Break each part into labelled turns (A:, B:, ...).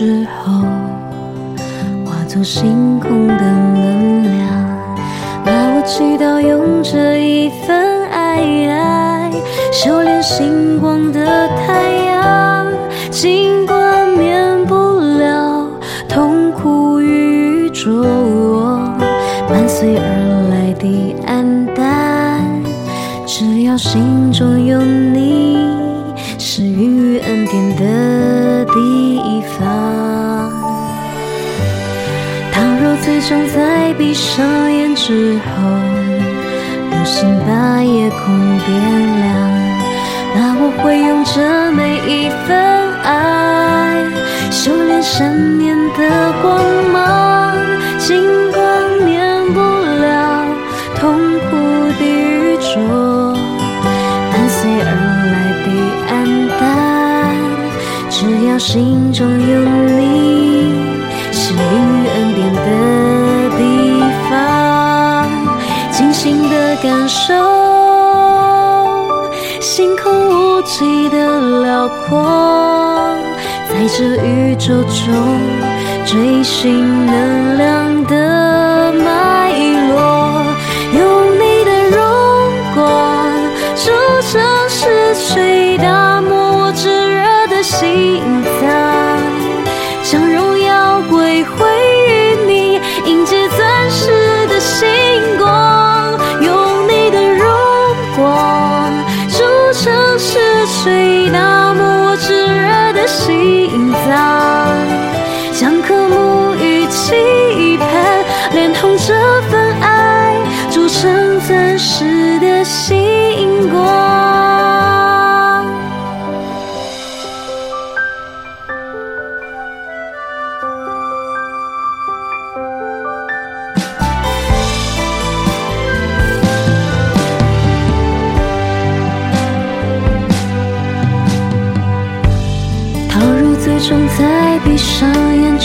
A: 时候，化作星空的能量。那我祈祷用这一份爱，爱修炼星光的太阳，尽管免不了痛苦与浊，伴随而来的黯淡，只要心中有你。想在闭上眼之后，流星把夜空点亮，那我会用这每一份爱，修炼善念的光芒，尽管免不了痛苦的与浊，伴随而来的。只要心中有你，是孕感受，星空无际的辽阔，在这宇宙中追寻能量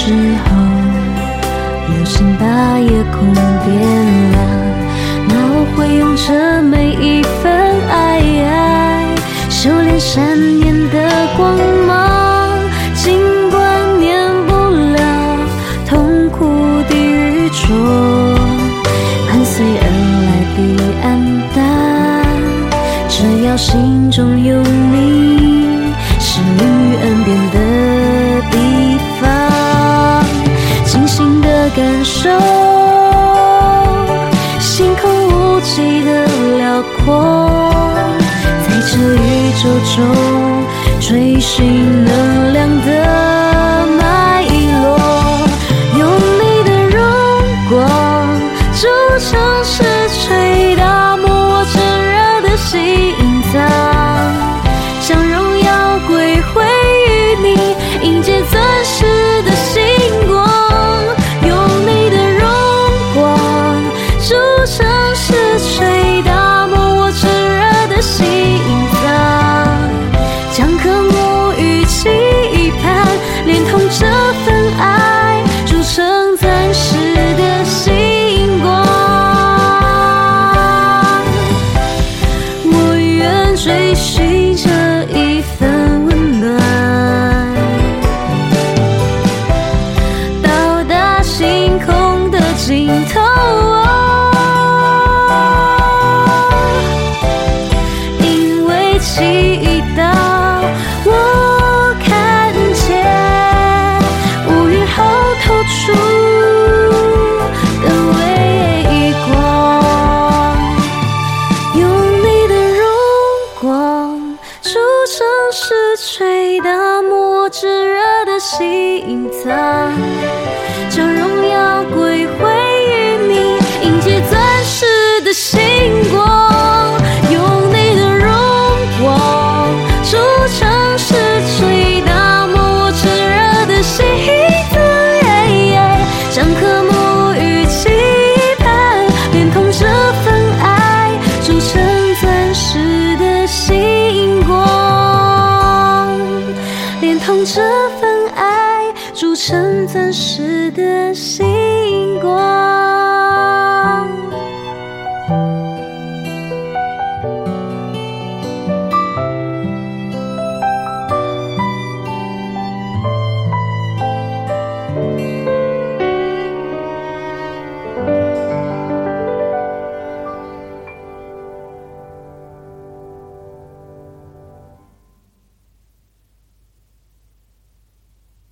A: 时候，流星把夜空点亮。那我会用这每一份爱，修炼善念的光芒，尽管免不了痛苦的与浊，伴随而来的黯淡。只要心中有你，是孕育恩典的。手星空无际的辽阔，在这宇宙中追寻能量心脏，铸成钻石的星光。